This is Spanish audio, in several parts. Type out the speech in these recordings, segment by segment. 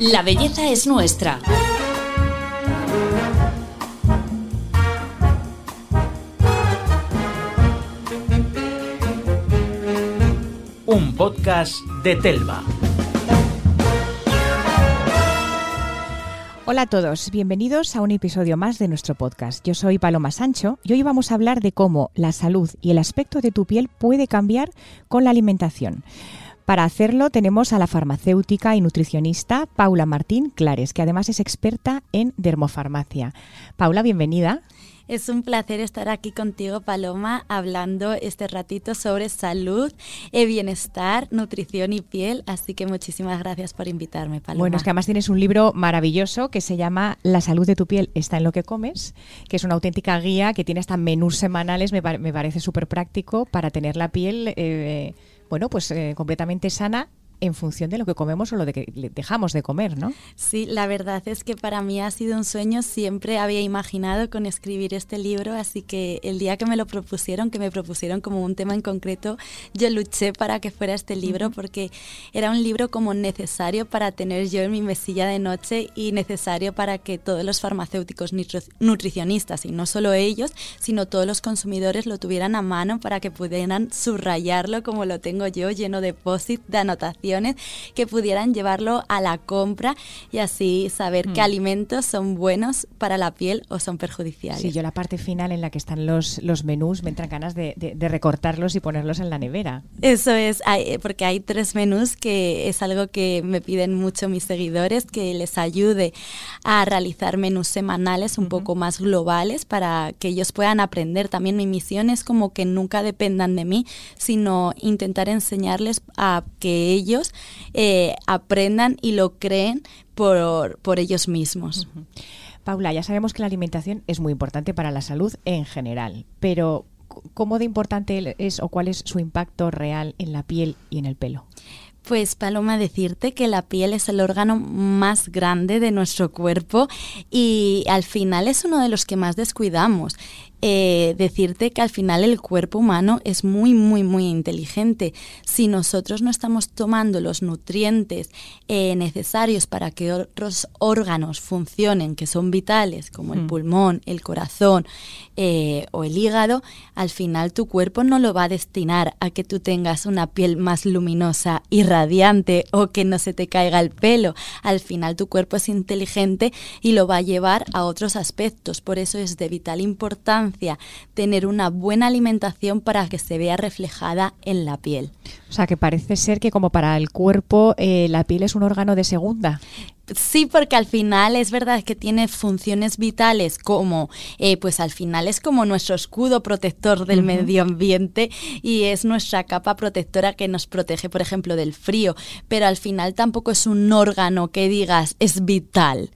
La belleza es nuestra. Un podcast de Telva. Hola a todos, bienvenidos a un episodio más de nuestro podcast. Yo soy Paloma Sancho y hoy vamos a hablar de cómo la salud y el aspecto de tu piel puede cambiar con la alimentación. Para hacerlo tenemos a la farmacéutica y nutricionista Paula Martín Clares, que además es experta en dermofarmacia. Paula, bienvenida. Es un placer estar aquí contigo, Paloma, hablando este ratito sobre salud, eh, bienestar, nutrición y piel. Así que muchísimas gracias por invitarme, Paloma. Bueno, es que además tienes un libro maravilloso que se llama La salud de tu piel está en lo que comes, que es una auténtica guía que tiene hasta menús semanales, me, parece súper práctico para tener la piel, eh, bueno, pues eh, completamente sana en función de lo que comemos o lo de que dejamos de comer, ¿no? Sí, la verdad es que para mí ha sido un sueño, siempre había imaginado con escribir este libro, así que el día que me lo propusieron, que me propusieron como un tema en concreto, yo luché para que fuera este libro porque era un libro como necesario para tener yo en mi mesilla de noche y necesario para que todos los farmacéuticos nutricionistas, y no solo ellos, sino todos los consumidores lo tuvieran a mano para que pudieran subrayarlo como lo tengo yo, lleno de post de que pudieran llevarlo a la compra y así saber qué mm. alimentos son buenos para la piel o son perjudiciales. Sí, yo la parte final en la que están los, los menús me entran ganas de, recortarlos y ponerlos en la nevera. Eso es, porque hay tres menús que es algo que me piden mucho mis seguidores, que les ayude a realizar menús semanales un poco más globales para que ellos puedan aprender. También mi misión es como que nunca dependan de mí, sino intentar enseñarles a que ellos eh, aprendan y lo creen por, por ellos mismos. Paula, ya sabemos que la alimentación es muy importante para la salud en general, pero ¿cómo de importante es o cuál es su impacto real en la piel y en el pelo? Pues Paloma, decirte que la piel es el órgano más grande de nuestro cuerpo y al final es uno de los que más descuidamos. Eh, decirte que al final el cuerpo humano es muy, muy, muy inteligente. Si nosotros no estamos tomando los nutrientes eh, necesarios para que otros órganos funcionen, que son vitales, como el mm. pulmón, el corazón eh, o el hígado, al final tu cuerpo no lo va a destinar a que tú tengas una piel más luminosa y radiante o que no se te caiga el pelo. Al final tu cuerpo es inteligente y lo va a llevar a otros aspectos. Por eso es de vital importancia tener una buena alimentación para que se vea reflejada en la piel. O sea, que parece ser que como para el cuerpo eh, la piel es un órgano de segunda. Sí, porque al final es verdad que tiene funciones vitales como, eh, pues al final es como nuestro escudo protector del medio ambiente y es nuestra capa protectora que nos protege, por ejemplo, del frío, pero al final tampoco es un órgano que digas es vital.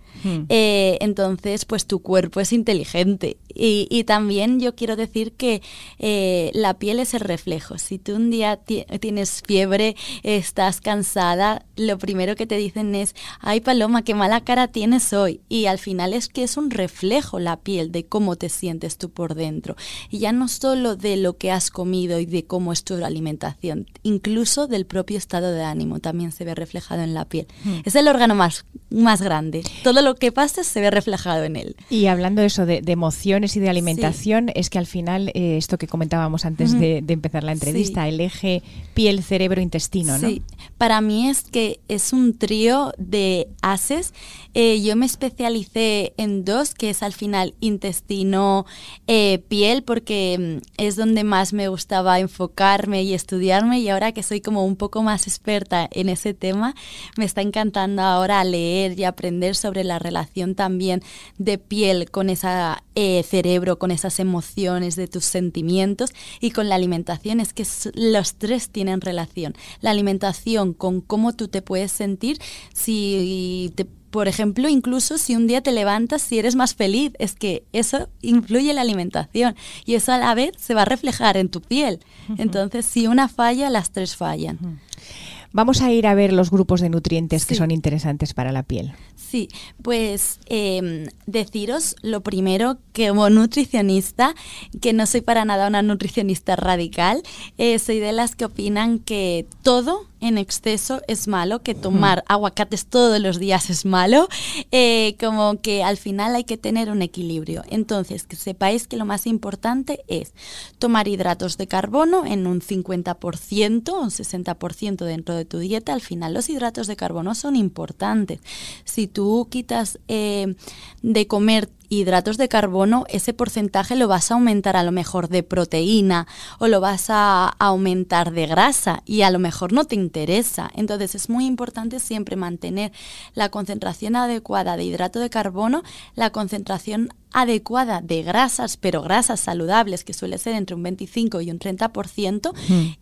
Eh, entonces, pues tu cuerpo es inteligente. Y, también yo quiero decir que eh, la piel es el reflejo. Si tú un día tienes fiebre, estás cansada, lo primero que te dicen es, ay Paloma, qué mala cara tienes hoy. Y al final es que es un reflejo la piel de cómo te sientes tú por dentro. Y ya no solo de lo que has comido y de cómo es tu alimentación, incluso del propio estado de ánimo también se ve reflejado en la piel. Hmm. Es el órgano más, más grande. Todo lo que pasa se ve reflejado en él. Y hablando de eso, de, emociones y de alimentación, es que al final, eh, esto que comentábamos antes de, empezar la entrevista, el eje piel, cerebro, intestino, ¿no? Sí, para mí es que es un trío de haces. Eh, yo me especialicé en dos, que es al final intestino, eh, piel, porque mm, es donde más me gustaba enfocarme y estudiarme y ahora que soy como un poco más experta en ese tema, me está encantando ahora leer y aprender sobre la relación también de piel con ese eh, cerebro, con esas emociones de tus sentimientos y con la alimentación. Es que los tres tienen relación. La alimentación con cómo tú te puedes sentir, si por ejemplo, incluso si un día te levantas, si eres más feliz, es que eso influye en la alimentación y eso a la vez se va a reflejar en tu piel. Entonces, si una falla, las tres fallan. Vamos a ir a ver los grupos de nutrientes que son interesantes para la piel. Sí, pues em, deciros lo primero que como nutricionista, que no soy para nada una nutricionista radical, eh, soy de las que opinan que todo en exceso es malo, que tomar aguacates todos los días es malo, eh, como que al final hay que tener un equilibrio. Entonces, que sepáis que lo más importante es tomar hidratos de carbono en un 50%, un 60% dentro de tu dieta. Al final los hidratos de carbono son importantes. Si tú quitas eh, de comer hidratos de carbono, ese porcentaje lo vas a aumentar a lo mejor de proteína o lo vas a aumentar de grasa y a lo mejor no te interesa. Entonces es muy importante siempre mantener la concentración adecuada de hidrato de carbono, la concentración adecuada de grasas, pero grasas saludables, que suele ser entre un 25 y un 30%,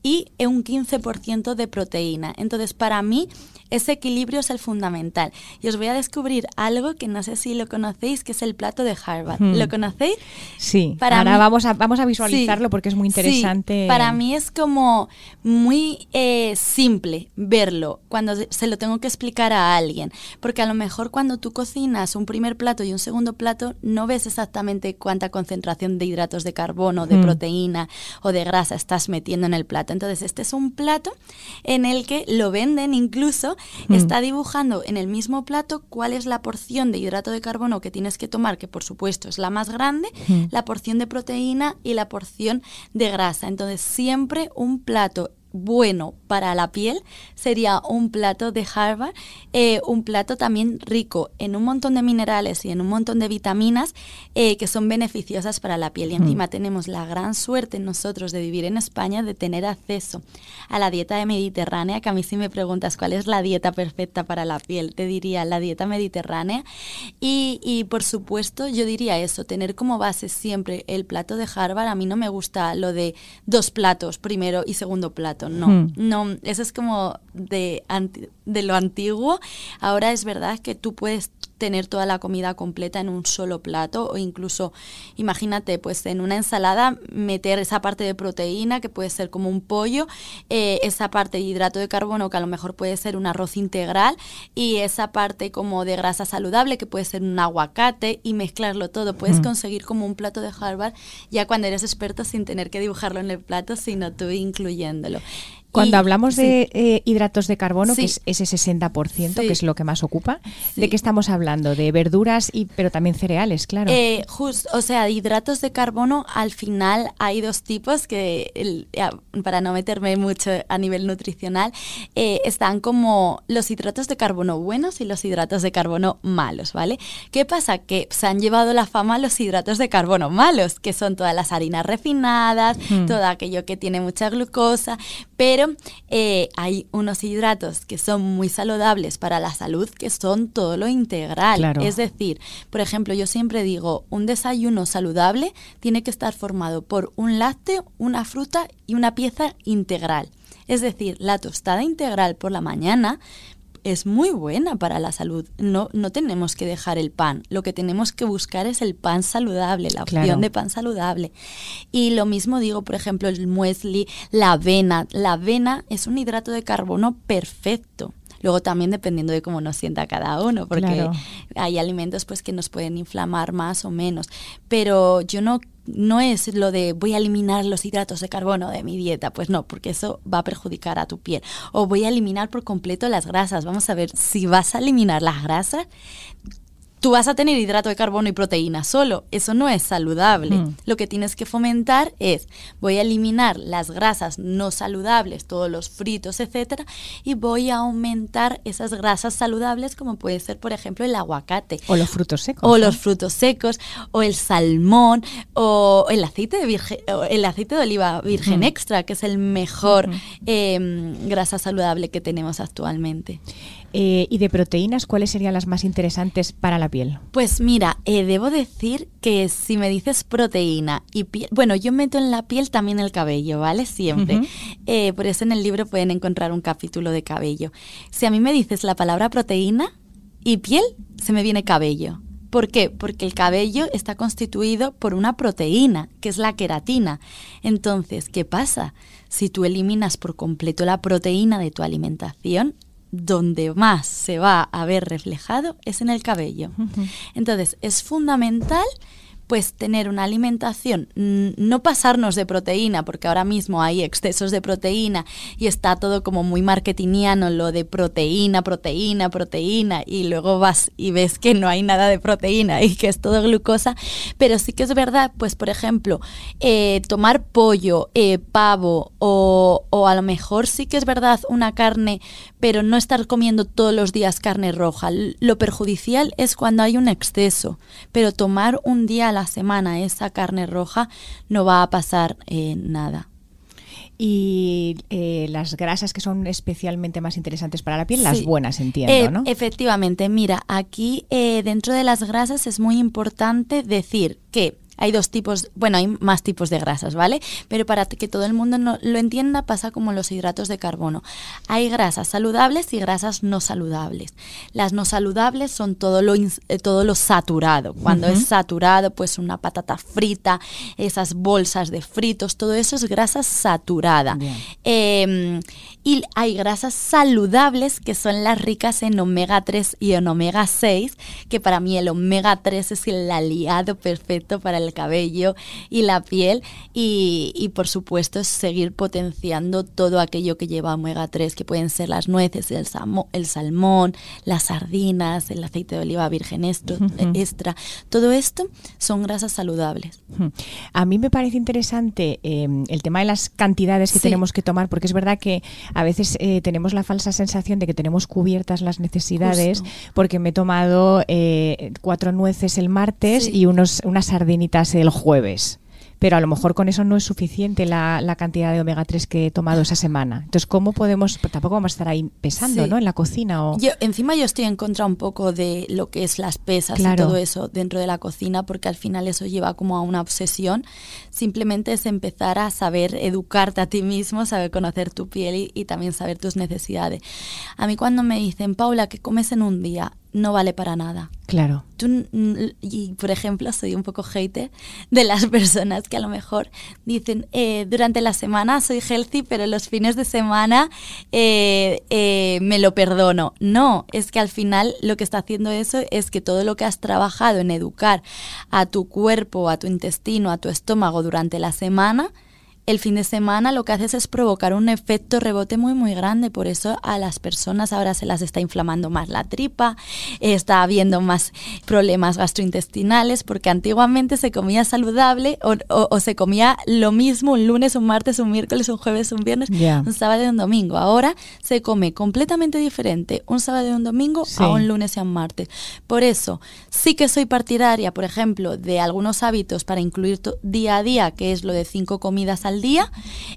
y un 15% de proteína. Entonces, para mí, ese equilibrio es el fundamental. Y os voy a descubrir algo que no sé si lo conocéis, que es el plato de Harvard. ¿Lo conocéis? Sí, para ahora vamos, a, vamos a visualizarlo porque es muy interesante. para mí es como muy eh, simple verlo cuando se lo tengo que explicar a alguien, porque a lo mejor cuando tú cocinas un primer plato y un segundo plato, no ves exactamente cuánta concentración de hidratos de carbono, de mm. proteína o de grasa estás metiendo en el plato. Entonces, este es un plato en el que lo venden incluso, mm. está dibujando en el mismo plato cuál es la porción de hidrato de carbono que tienes que tomar, que por supuesto es la más grande, mm. la porción de proteína y la porción de grasa. Entonces, siempre un plato bueno para la piel sería un plato de Harvard, eh, un plato también rico en un montón de minerales y en un montón de vitaminas eh, que son beneficiosas para la piel. Y mm. encima tenemos la gran suerte nosotros de vivir en España, de tener acceso a la dieta mediterránea, que a mí si me preguntas cuál es la dieta perfecta para la piel, te diría la dieta mediterránea. Y, y por supuesto yo diría eso, tener como base siempre el plato de Harvard. A mí no me gusta lo de dos platos, primero y segundo plato no, hmm. no, eso es como de, de lo antiguo. Ahora es verdad que tú puedes tener toda la comida completa en un solo plato o incluso, imagínate, pues en una ensalada meter esa parte de proteína que puede ser como un pollo, eh, esa parte de hidrato de carbono que a lo mejor puede ser un arroz integral y esa parte como de grasa saludable que puede ser un aguacate y mezclarlo todo. Puedes hmm. conseguir como un plato de Harvard ya cuando eres experto sin tener que dibujarlo en el plato, sino tú incluyéndolo. Cuando hablamos de eh, hidratos de carbono, que es ese 60%, que es lo que más ocupa, ¿de qué estamos hablando? De verduras, y pero también cereales, claro. Eh, o sea, hidratos de carbono, al final hay dos tipos que, para no meterme mucho a nivel nutricional, eh, están como los hidratos de carbono buenos y los hidratos de carbono malos, ¿vale? ¿Qué pasa? Que se han llevado la fama los hidratos de carbono malos, que son todas las harinas refinadas, hmm. todo aquello que tiene mucha glucosa, pero eh, hay unos hidratos que son muy saludables para la salud, que son todo lo integral. Es decir, por ejemplo, yo siempre digo, un desayuno saludable tiene que estar formado por un lácteo, una fruta y una pieza integral. Es decir, la tostada integral por la mañana es muy buena para la salud. No, no tenemos que dejar el pan. Lo que tenemos que buscar es el pan saludable, la opción de pan saludable. Y lo mismo digo, por ejemplo, el muesli, la avena. La avena es un hidrato de carbono perfecto. Luego también dependiendo de cómo nos sienta cada uno, porque hay alimentos pues que nos pueden inflamar más o menos. Pero yo no no es lo de voy a eliminar los hidratos de carbono de mi dieta, pues no, porque eso va a perjudicar a tu piel. O voy a eliminar por completo las grasas. Vamos a ver, si vas a eliminar las grasas, tú vas a tener hidrato de carbono y proteína solo. Eso no es saludable. Mm. Lo que tienes que fomentar es, voy a eliminar las grasas no saludables, todos los fritos, etcétera, y voy a aumentar esas grasas saludables, como puede ser, por ejemplo, el aguacate. O los frutos secos. O los frutos secos, o el salmón, o el aceite de, virgen, el aceite de oliva virgen mm. extra, que es el mejor em, grasa saludable que tenemos actualmente. Eh, ¿Y de proteínas cuáles serían las más interesantes para la piel? Pues mira, eh, debo decir que si me dices proteína y piel, bueno, yo meto en la piel también el cabello, ¿vale? Siempre. Eh, por eso en el libro pueden encontrar un capítulo de cabello. Si a mí me dices la palabra proteína y piel, se me viene cabello. ¿Por qué? Porque el cabello está constituido por una proteína, que es la queratina. Entonces, ¿qué pasa? Si tú eliminas por completo la proteína de tu alimentación, donde más se va a ver reflejado es en el cabello. Entonces, es fundamental pues tener una alimentación, no pasarnos de proteína, porque ahora mismo hay excesos de proteína y está todo como muy marketingiano, lo de proteína, proteína, proteína, y luego vas y ves que no hay nada de proteína y que es todo glucosa, pero sí que es verdad, pues por ejemplo, eh, tomar pollo, eh, pavo o, o a lo mejor sí que es verdad una carne, pero no estar comiendo todos los días carne roja. Lo perjudicial es cuando hay un exceso, pero tomar un día a la semana esa carne roja no va a pasar eh, nada. Y eh, las grasas que son especialmente más interesantes para la piel, las buenas, entiendo, eh, ¿no? Efectivamente, mira, aquí dentro de las grasas es muy importante decir que hay dos tipos, bueno, hay más tipos de grasas, ¿vale? Pero para que todo el mundo lo entienda, pasa como los hidratos de carbono. Hay grasas saludables y grasas no saludables. Las no saludables son todo lo, eh, todo lo saturado. Cuando es saturado, pues una patata frita, esas bolsas de fritos, todo eso es grasa saturada. Em, y hay grasas saludables que son las ricas en omega 3 y en omega 6, que para mí el omega 3 es el aliado perfecto para el cabello y la piel y, por supuesto seguir potenciando todo aquello que lleva omega 3, que pueden ser las nueces, el, el salmón, las sardinas, el aceite de oliva virgen extra. Todo esto son grasas saludables. A mí me parece interesante em, el tema de las cantidades que tenemos que tomar, porque es verdad que a veces eh, tenemos la falsa sensación de que tenemos cubiertas las necesidades, porque me he tomado eh, cuatro nueces el martes y unos, unas sardinitas el jueves pero a lo mejor con eso no es suficiente la, cantidad de omega 3 que he tomado esa semana. Entonces, ¿cómo podemos, tampoco vamos a estar ahí pesando, ¿no? En la cocina o... Yo, encima yo estoy en contra un poco de lo que es las pesas y todo eso dentro de la cocina, porque al final eso lleva como a una obsesión. Simplemente es empezar a saber educarte a ti mismo, saber conocer tu piel y, y también saber tus necesidades. A mí cuando me dicen, Paula, ¿qué comes en un día? No vale para nada. Claro. Tú, y por ejemplo, soy un poco hater de las personas que a lo mejor dicen, eh, durante la semana soy healthy, pero los fines de semana eh, eh, me lo perdono. No, es que al final lo que está haciendo eso es que todo lo que has trabajado en educar a tu cuerpo, a tu intestino, a tu estómago durante la semana, el fin de semana lo que haces es provocar un efecto rebote muy muy grande, por eso a las personas ahora se las está inflamando más la tripa, está habiendo más problemas gastrointestinales, porque antiguamente se comía saludable o, se comía lo mismo un lunes, un martes, un miércoles, un jueves, un viernes, un sábado y un domingo. Ahora se come completamente diferente un sábado y un domingo a un lunes y un martes. Por eso sí que soy partidaria, por ejemplo, de algunos hábitos para incluir día a día, que es lo de cinco comidas al día,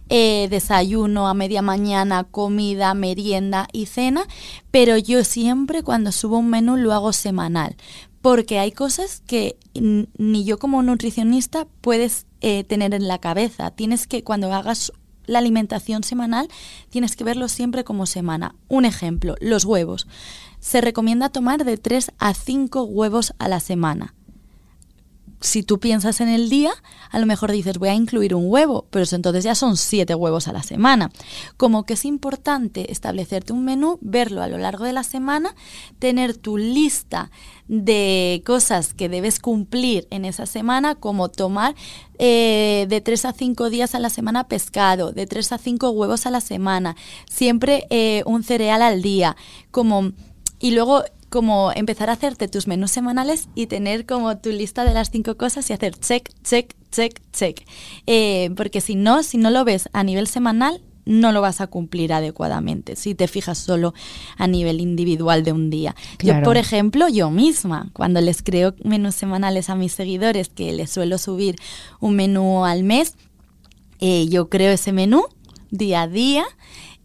eh, desayuno a media mañana, comida, merienda y cena, pero yo siempre cuando subo un menú lo hago semanal, porque hay cosas que ni yo como nutricionista puedes eh, tener en la cabeza. Tienes que, cuando hagas la alimentación semanal, tienes que verlo siempre como semana. Un ejemplo, los huevos. Se recomienda tomar de 3 a 5 huevos a la semana si tú piensas en el día, a lo mejor dices voy a incluir un huevo, pero entonces ya son siete huevos a la semana. Como que es importante establecerte un menú, verlo a lo largo de la semana, tener tu lista de cosas que debes cumplir en esa semana, como tomar eh, de tres a cinco días a la semana pescado, de tres a cinco huevos a la semana, siempre eh, un cereal al día, como y luego como empezar a hacerte tus menús semanales y tener como tu lista de las cinco cosas y hacer check, check, check, check. Eh, porque si no, si no lo ves a nivel semanal, no lo vas a cumplir adecuadamente si te fijas solo a nivel individual de un día. Yo, por ejemplo, yo misma, cuando les creo menús semanales a mis seguidores, que les suelo subir un menú al mes, eh, yo creo ese menú día a día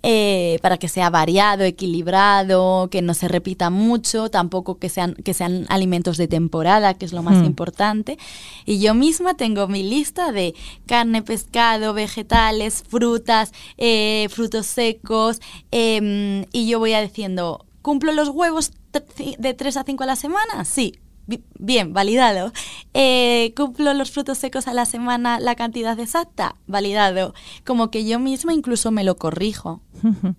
eh, para que sea variado, equilibrado, que no se repita mucho, tampoco que sean, que sean alimentos de temporada, que es lo más hmm. importante. Y yo misma tengo mi lista de carne, pescado, vegetales, frutas, eh, frutos secos, em, y yo voy a diciendo, ¿cumplo los huevos de 3 a 5 a la semana? Sí, bien, validado. Eh, ¿Cumplo los frutos secos a la semana la cantidad exacta? Validado. Como que yo misma incluso me lo corrijo.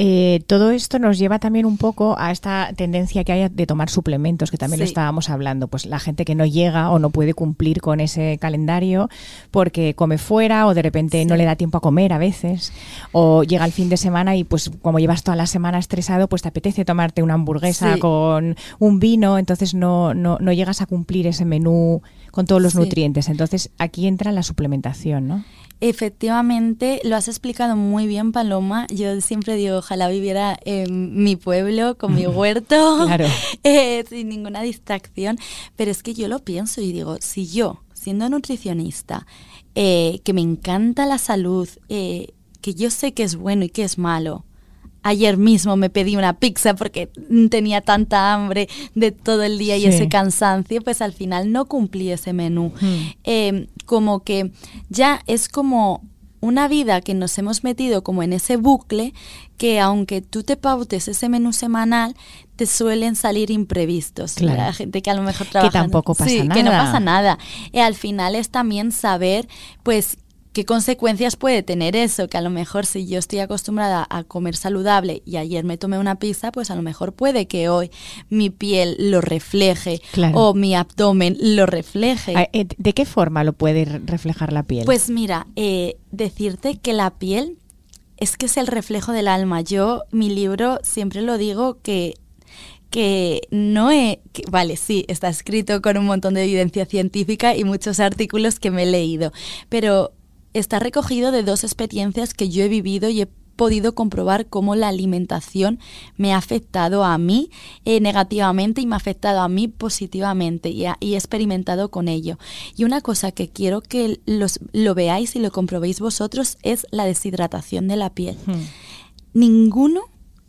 Eh, todo esto nos lleva también un poco a esta tendencia que hay de tomar suplementos, que también lo estábamos hablando. Pues la gente que no llega o no puede cumplir con ese calendario porque come fuera o de repente no le da tiempo a comer a veces, o llega el fin de semana y pues como llevas toda la semana estresado, pues te apetece tomarte una hamburguesa con un vino, entonces no, no, no llegas a cumplir ese menú con todos los nutrientes. Entonces aquí entra la suplementación, ¿no? Efectivamente, lo has explicado muy bien, Paloma. Yo siempre digo, ojalá viviera en mi pueblo, con mi huerto, eh, sin ninguna distracción. Pero es que yo lo pienso y digo, si yo, siendo nutricionista, eh, que me encanta la salud, eh, que yo sé que es bueno y que es malo, Ayer mismo me pedí una pizza porque tenía tanta hambre de todo el día y ese cansancio, pues al final no cumplí ese menú. Em, como que ya es como una vida que nos hemos metido como en ese bucle que aunque tú te pautes ese menú semanal, te suelen salir imprevistos. La gente que a lo mejor trabaja... Que tampoco pasa sí, nada. Que no pasa nada. Y al final es también saber, pues, ¿Qué consecuencias puede tener eso? Que a lo mejor si yo estoy acostumbrada a comer saludable y ayer me tomé una pizza, pues a lo mejor puede que hoy mi piel lo refleje o mi abdomen lo refleje. Ah, eh, ¿De qué forma lo puede reflejar la piel? Pues mira, eh, decirte que la piel es que es el reflejo del alma. Yo, mi libro, siempre lo digo que que no he, vale, sí, está escrito con un montón de evidencia científica y muchos artículos que me he leído, pero está recogido de dos experiencias que yo he vivido y he podido comprobar cómo la alimentación me ha afectado a mí eh, negativamente y me ha afectado a mí positivamente y, he experimentado con ello. Y una cosa que quiero que los, lo veáis y lo comprobéis vosotros es la deshidratación de la piel. Hmm. Ninguno,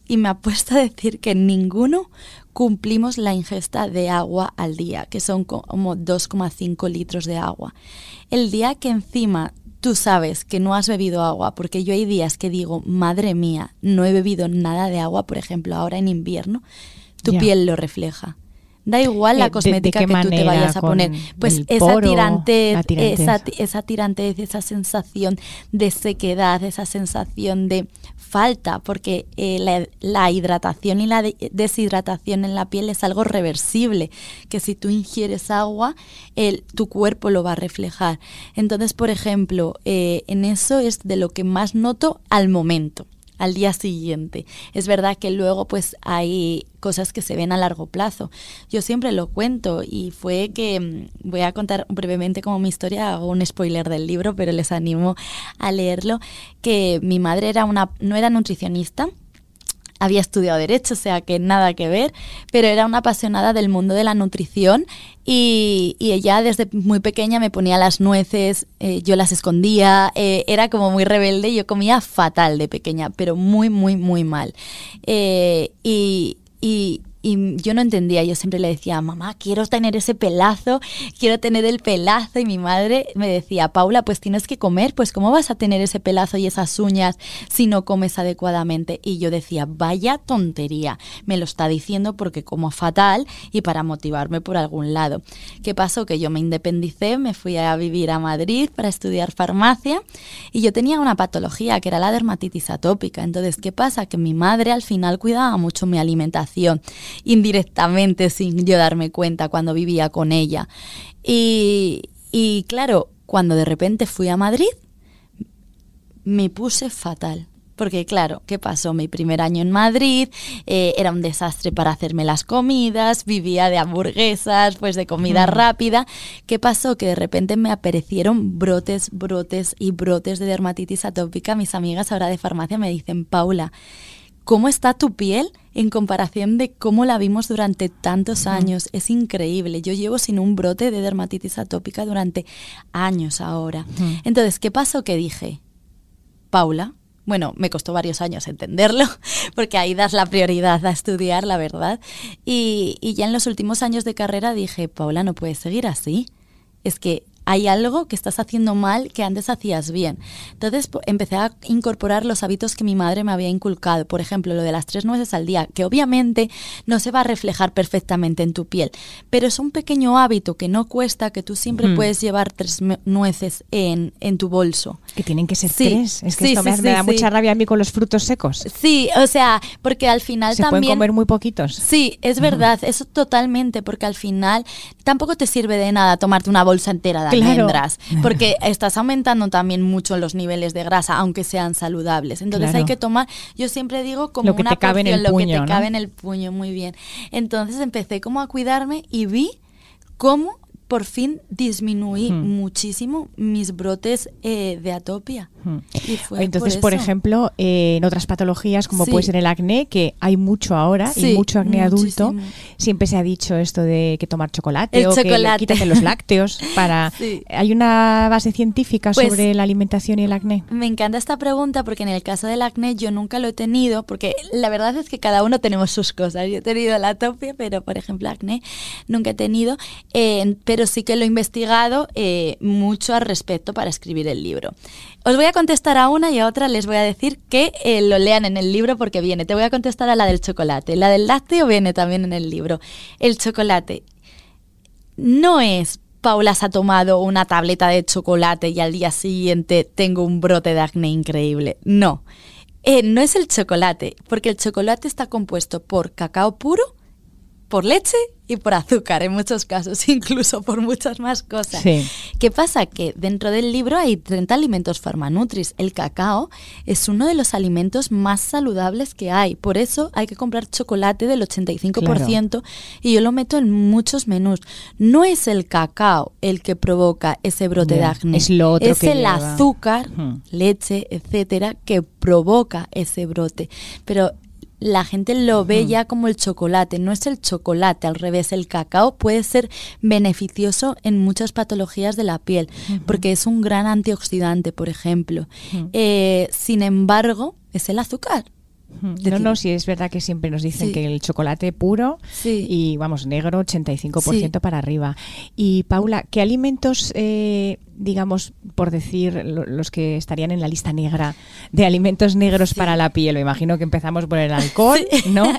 y me apuesto a decir que ninguno cumplimos la ingesta de agua al día, que son como 2,5 litros de agua. El día que encima tú sabes que no has bebido agua, porque yo hay días que digo, madre mía, no he bebido nada de agua, por ejemplo, ahora en invierno, tu piel lo refleja. Da igual la cosmética que tú te vayas a poner. Pues esa, tirantez, esa, esa tirantez, esa sensación de sequedad, esa sensación de falta, porque eh, la, hidratación y la deshidratación en la piel es algo reversible, que si tú ingieres agua, el, tu cuerpo lo va a reflejar. Entonces, por ejemplo, eh, en eso es de lo que más noto al momento al día siguiente. Es verdad que luego pues hay cosas que se ven a largo plazo. Yo siempre lo cuento y fue que mm, voy a contar brevemente como mi historia, hago un spoiler del libro, pero les animo a leerlo, que mi madre era una no era nutricionista, había estudiado derecho, o sea que nada que ver, pero era una apasionada del mundo de la nutrición y, ella desde muy pequeña me ponía las nueces, eh, yo las escondía, eh, era como muy rebelde, yo comía fatal de pequeña, pero muy, muy, muy mal. Eh, y, y, y yo no entendía, yo siempre le decía, mamá, quiero tener ese pelazo, quiero tener el pelazo. Y mi madre me decía, Paula, pues tienes que comer, pues ¿cómo vas a tener ese pelazo y esas uñas si no comes adecuadamente? Y yo decía, vaya tontería, me lo está diciendo porque como fatal y para motivarme por algún lado. ¿Qué pasó? Que yo me independicé, me fui a vivir a Madrid para estudiar farmacia y yo tenía una patología que era la dermatitis atópica. Entonces, ¿qué pasa? Que mi madre al final cuidaba mucho mi alimentación indirectamente sin yo darme cuenta cuando vivía con ella. Y, y claro, cuando de repente fui a Madrid, me puse fatal. Porque claro, ¿qué pasó? Mi primer año en Madrid eh, era un desastre para hacerme las comidas, vivía de hamburguesas, pues de comida mm. rápida. ¿Qué pasó? Que de repente me aparecieron brotes, brotes y brotes de dermatitis atópica. Mis amigas ahora de farmacia me dicen, Paula, ¿cómo está tu piel? en comparación de cómo la vimos durante tantos años. Es increíble. Yo llevo sin un brote de dermatitis atópica durante años ahora. Entonces, ¿qué pasó? Que dije, Paula, bueno, me costó varios años entenderlo, porque ahí das la prioridad a estudiar, la verdad. Y, y ya en los últimos años de carrera dije, Paula, no puedes seguir así. Es que hay algo que estás haciendo mal que antes hacías bien. Entonces empecé a incorporar los hábitos que mi madre me había inculcado. Por ejemplo, lo de las tres nueces al día, que obviamente no se va a reflejar perfectamente en tu piel, pero es un pequeño hábito que no cuesta, que tú siempre hmm. puedes llevar tres nueces en, en, tu bolso. Que tienen que ser tres. Es que esto me, da mucha rabia a mí con los frutos secos. Sí, o sea, porque al final se también... pueden comer muy poquitos. Sí, es verdad, eso totalmente, porque al final tampoco te sirve de nada tomarte una bolsa entera de almendras, porque estás aumentando también mucho los niveles de grasa, aunque sean saludables. Entonces hay que tomar, yo siempre digo como lo que una te cabe en el lo que te cabe en el puño, muy bien. Entonces empecé como a cuidarme y vi cómo por fin disminuí hmm. muchísimo mis brotes eh, de atopia. Hmm. Entonces, por, ejemplo, eh, en otras patologías, como puede ser el acné, que hay mucho ahora y mucho acné adulto, siempre se ha dicho esto de que tomar chocolate o que quítate los lácteos para... ¿Hay una base científica pues sobre la alimentación y el acné? Me encanta esta pregunta porque en el caso del acné yo nunca lo he tenido, porque la verdad es que cada uno tenemos sus cosas. Yo he tenido la atopia, pero por ejemplo acné nunca he tenido. Eh, pero sí que lo he investigado eh, mucho al respecto para escribir el libro. Os voy a contestar a una y a otra les voy a decir que eh, lo lean en el libro porque viene. Te voy a contestar a la del chocolate. La del lácteo viene también en el libro. El chocolate no es Paula se ha tomado una tableta de chocolate y al día siguiente tengo un brote de acné increíble. No, eh, no es el chocolate, porque el chocolate está compuesto por cacao puro, por leche y por azúcar en muchos casos, incluso por muchas más cosas. ¿Qué pasa? Que dentro del libro hay 30 alimentos farmanutris. El cacao es uno de los alimentos más saludables que hay. Por eso hay que comprar chocolate del 85% y yo lo meto en muchos menús. No es el cacao el que provoca ese brote de acné. Es lo otro Es el azúcar, leche, etcétera, que provoca ese brote. Pero la gente lo ve ya como el chocolate, no es el chocolate, al revés, el cacao puede ser beneficioso en muchas patologías de la piel, porque es un gran antioxidante, por ejemplo. Eh, sin embargo, es el azúcar. No, no, sí es verdad que siempre nos dicen que el chocolate puro y vamos, negro 85% para arriba. Y Paula, ¿qué alimentos eh, digamos, por decir, los que estarían en la lista negra de alimentos negros para la piel? Me imagino que empezamos por el alcohol, ¿no?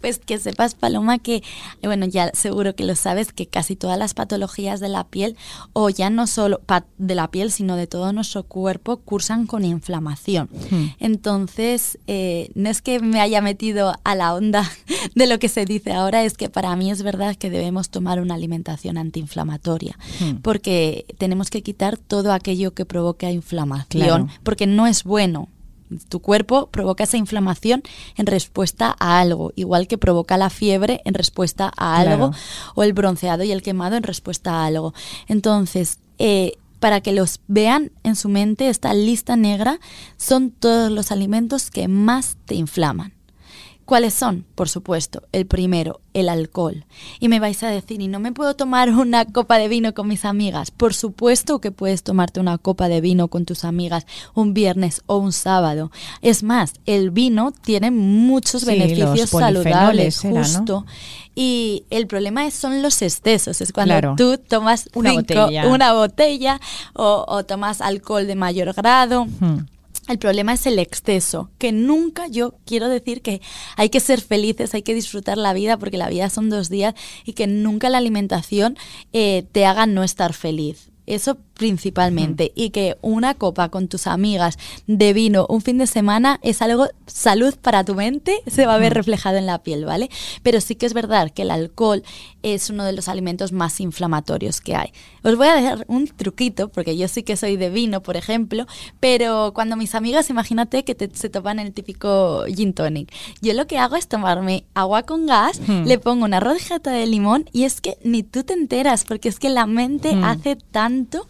Pues que sepas, Paloma, que, bueno, ya seguro que lo sabes, que casi todas las patologías de la piel, o ya no solo de la piel, sino de todo nuestro cuerpo, cursan con inflamación. Hmm. Entonces, eh, no es que me haya metido a la onda de lo que se dice ahora, es que para mí es verdad que debemos tomar una alimentación antiinflamatoria, hmm. porque tenemos que quitar todo aquello que provoca inflamación, porque no es bueno. Tu cuerpo provoca esa inflamación en respuesta a algo, igual que provoca la fiebre en respuesta a algo, o el bronceado y el quemado en respuesta a algo. Entonces, eh, para que los vean en su mente, esta lista negra son todos los alimentos que más te inflaman. ¿Cuáles son? Por supuesto, el primero, el alcohol. Y me vais a decir, ¿y no me puedo tomar una copa de vino con mis amigas? Por supuesto que puedes tomarte una copa de vino con tus amigas un viernes o un sábado. Es más, el vino tiene muchos beneficios saludables, justo. Y el problema son los excesos. Es cuando tú tomas una botella, una botella o, tomas alcohol de mayor grado. Hmm. El problema es el exceso, que nunca yo quiero decir que hay que ser felices, hay que disfrutar la vida, porque la vida son dos días y que nunca la alimentación eh, te haga no estar feliz. Eso principalmente. Y que una copa con tus amigas de vino un fin de semana es algo salud para tu mente, se va a ver reflejado en la piel, ¿vale? Pero sí que es verdad que el alcohol es uno de los alimentos más inflamatorios que hay. Os voy a dar un truquito, porque yo sí que soy de vino, por ejemplo, pero cuando mis amigas, imagínate que se topan el típico gin tonic. Yo lo que hago es tomarme agua con gas, le pongo una rodejeta de limón y es que ni tú te enteras, porque es que la mente hace tanto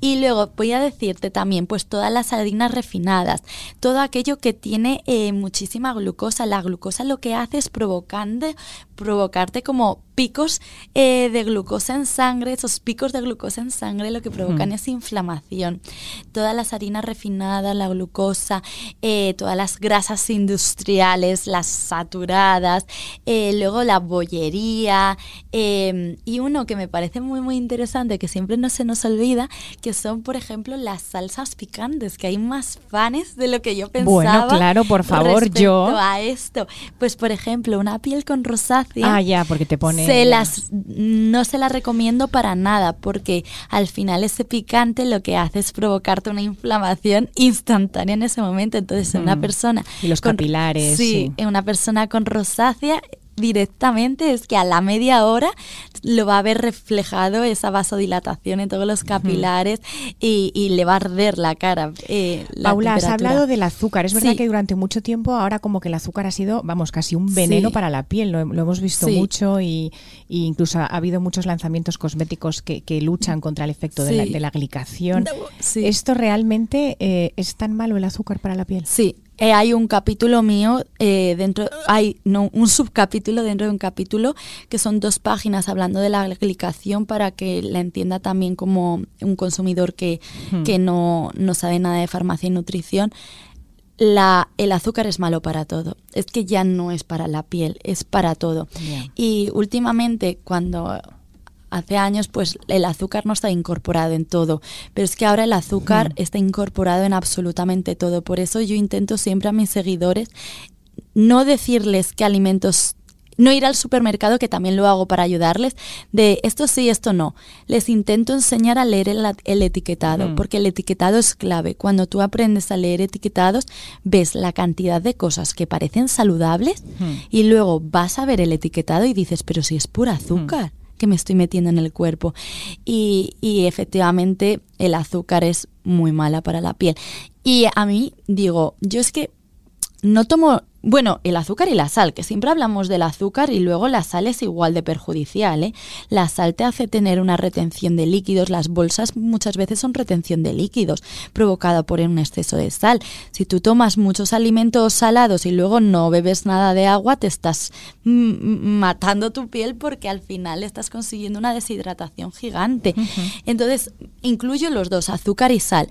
y luego voy a decirte también, pues todas las harinas refinadas, todo aquello que tiene eh, muchísima glucosa. La glucosa lo que hace es provocando, provocarte como picos eh, de glucosa en sangre, esos picos de glucosa en sangre lo que provocan es inflamación. Todas las harinas refinadas, la glucosa, eh, todas las grasas industriales, las saturadas, eh, luego la bollería y uno que me parece muy muy interesante que siempre no se nos olvida, que son por ejemplo las salsas picantes, que hay más fanes de lo que yo pensaba. Bueno, claro, por favor, yo a esto. Pues por ejemplo, una piel con rosácea. Ah, ya, porque te pone se las no se la recomiendo para nada porque al final ese picante lo que hace es provocarte una inflamación instantánea en ese momento. Entonces, en una mm. persona y los capilares, sí, en una persona con rosácea directamente es que a la media hora lo va a ver reflejado esa vasodilatación en todos los capilares y, le va a arder la cara. Eh, Paula, has hablado del azúcar. Es verdad que durante mucho tiempo ahora como que el azúcar ha sido, vamos, casi un veneno para la piel. Lo, hemos visto mucho y, incluso ha habido muchos lanzamientos cosméticos que, luchan contra el efecto de la, glicación. ¿Esto realmente eh, es tan malo el azúcar para la piel? Sí, eh, hay un capítulo mío eh, dentro, hay no, un subcapítulo dentro de un capítulo que son dos páginas hablando de la glicación para que la entienda también como un consumidor que, que no, no sabe nada de farmacia y nutrición. La, el azúcar es malo para todo. Es que ya no es para la piel, es para todo. Y últimamente cuando hace años pues el azúcar no está incorporado en todo, pero es que ahora el azúcar está incorporado en absolutamente todo. Por eso yo intento siempre a mis seguidores no decirles qué alimentos no ir al supermercado, que también lo hago para ayudarles, de esto sí, esto no. Les intento enseñar a leer el, etiquetado, porque el etiquetado es clave. Cuando tú aprendes a leer etiquetados, ves la cantidad de cosas que parecen saludables y luego vas a ver el etiquetado y dices, pero si es pura azúcar que me estoy metiendo en el cuerpo. Y, y efectivamente el azúcar es muy mala para la piel. Y a mí digo, yo es que no tomo bueno, el azúcar y la sal, que siempre hablamos del azúcar y luego la sal es igual de perjudicial. ¿eh? La sal te hace tener una retención de líquidos, las bolsas muchas veces son retención de líquidos provocada por un exceso de sal. Si tú tomas muchos alimentos salados y luego no bebes nada de agua, te estás matando tu piel porque al final estás consiguiendo una deshidratación gigante. Entonces, incluyo los dos, azúcar y sal.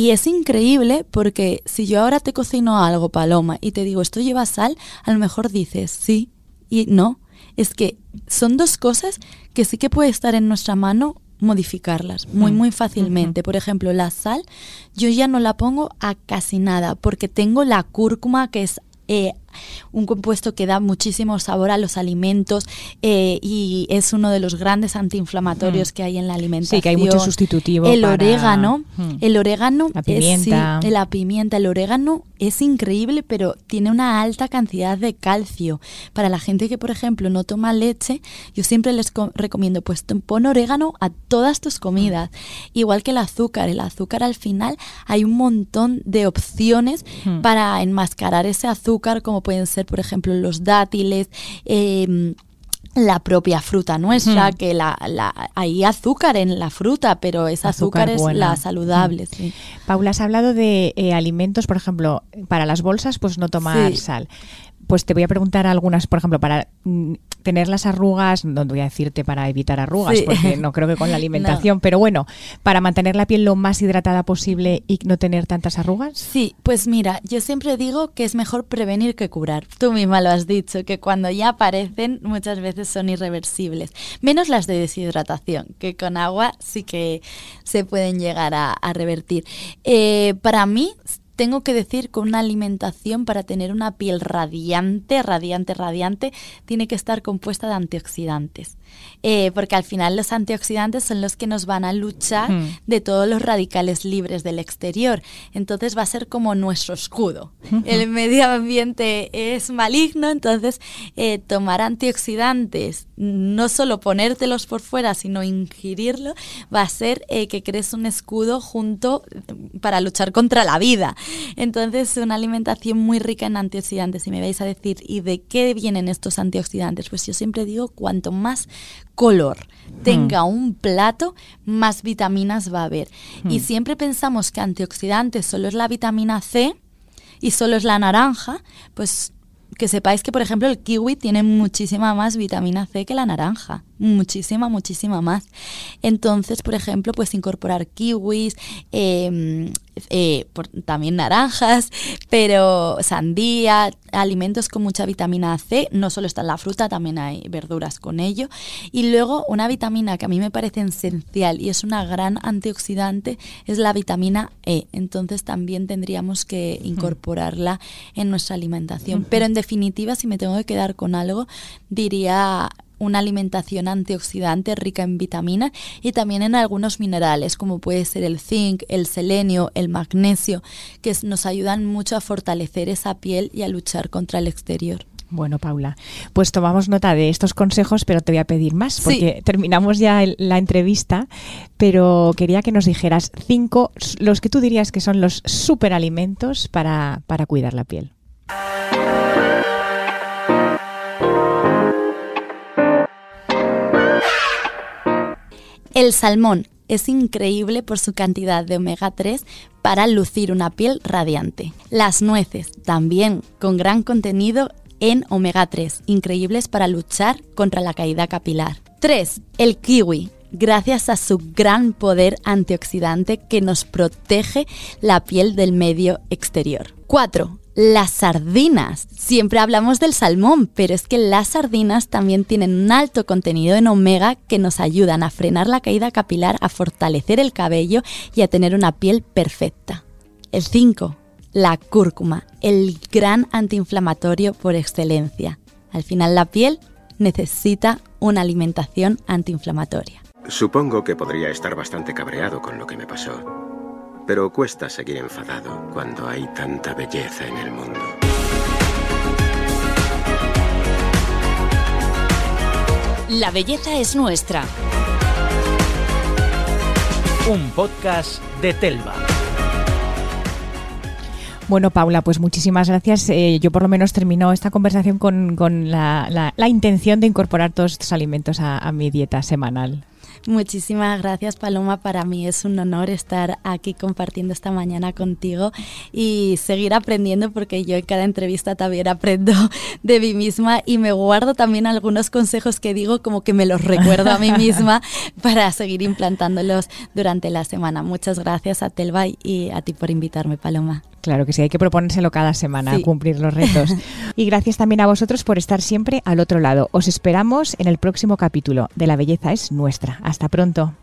Y es increíble porque si yo ahora te cocino algo, Paloma, y te digo, ¿esto lleva sal? A lo mejor dices, sí, y no. Es que son dos cosas que sí que puede estar en nuestra mano modificarlas muy, mm. muy fácilmente. Por ejemplo, la sal, yo ya no la pongo a casi nada porque tengo la cúrcuma que es eh, un compuesto que da muchísimo sabor a los alimentos eh, y es uno de los grandes antiinflamatorios mm. que hay en la alimentación. Sí, que hay mucho sustitutivo. El orégano, mm. el orégano, la pimienta. la pimienta, el orégano es increíble, pero tiene una alta cantidad de calcio. Para la gente que, por ejemplo, no toma leche, yo siempre les recomiendo, pues pon orégano a todas tus comidas. Igual que el azúcar, el azúcar al final hay un montón de opciones mm. para enmascarar ese azúcar como pueden ser, por ejemplo, los dátiles, em, la propia fruta nuestra, que la, hay azúcar en la fruta, pero ese azúcar, es la saludable. Paula, has hablado de eh, alimentos, por ejemplo, para las bolsas, pues no tomar sal. Pues te voy a preguntar algunas, por ejemplo, para mm, tener las arrugas, no voy a decirte para evitar arrugas, porque no creo que con la alimentación, pero bueno, para mantener la piel lo más hidratada posible y no tener tantas arrugas. Sí, pues mira, yo siempre digo que es mejor prevenir que curar. Tú misma lo has dicho, que cuando ya aparecen muchas veces son irreversibles, menos las de deshidratación, que con agua sí que se pueden llegar a, revertir. Eh, para mí, tengo que decir que una alimentación para tener una piel radiante, radiante, radiante, tiene que estar compuesta de antioxidantes. Eh, porque al final los antioxidantes son los que nos van a luchar de todos los radicales libres del exterior. Entonces va a ser como nuestro escudo. El medio ambiente es maligno, entonces eh, tomar antioxidantes, no solo ponértelos por fuera, sino ingerirlo, va a ser eh, que crees un escudo junto para luchar contra la vida. Entonces, una alimentación muy rica en antioxidantes. Si me vais a decir, ¿y de qué vienen estos antioxidantes? Pues yo siempre digo, cuanto más color tenga un plato, más vitaminas va a haber. Y siempre pensamos que antioxidantes solo es la vitamina C y solo es la naranja, pues Que sepáis que, por ejemplo, el kiwi tiene muchísima más vitamina C que la naranja. Muchísima, muchísima más. Entonces, por ejemplo, pues incorporar kiwis, em, eh, también naranjas, pero sandía, alimentos con mucha vitamina C. No solo está en la fruta, también hay verduras con ello. Y luego una vitamina que a mí me parece esencial y es una gran antioxidante es la vitamina E. Entonces también tendríamos que incorporarla en nuestra alimentación. Pero en definitiva, si me tengo que quedar con algo, diría una alimentación antioxidante rica en vitaminas y también en algunos minerales como puede ser el zinc, el selenio, el magnesio, que nos ayudan mucho a fortalecer esa piel y a luchar contra el exterior. Bueno, Paula, pues tomamos nota de estos consejos, pero te voy a pedir más, porque terminamos ya la entrevista, pero quería que nos dijeras cinco, los que tú dirías que son los superalimentos para, para cuidar la piel. El salmón es increíble por su cantidad de omega 3 para lucir una piel radiante. Las nueces, también con gran contenido en omega 3, increíbles para luchar contra la caída capilar. 3. El kiwi, gracias a su gran poder antioxidante que nos protege la piel del medio exterior. 4 las sardinas. Siempre hablamos del salmón, pero es que las sardinas también tienen un alto contenido en omega que nos ayudan a frenar la caída capilar, a fortalecer el cabello y a tener una piel perfecta. El 5. La cúrcuma, el gran antiinflamatorio por excelencia. Al final la piel necesita una alimentación antiinflamatoria. Supongo que podría estar bastante cabreado con lo que me pasó pero cuesta seguir enfadado cuando hay tanta belleza en el mundo. La belleza es nuestra. Un podcast de Telva. Bueno, Paula, pues muchísimas gracias. Eh, yo por lo menos termino esta conversación con, la, intención de incorporar todos estos alimentos a mi dieta semanal. Muchísimas gracias Paloma, para mí es un honor estar aquí compartiendo esta mañana contigo y seguir aprendiendo porque yo en cada entrevista también aprendo de mí misma y me guardo también algunos consejos que digo como que me los recuerdo a mí misma para seguir implantándolos durante la semana. Muchas gracias a Telva y a ti por invitarme Paloma. Claro que sí, hay que proponérselo cada semana, cumplir los retos. y gracias también a vosotros por estar siempre al otro lado. Os esperamos en el próximo capítulo de La Belleza es Nuestra. Hasta pronto.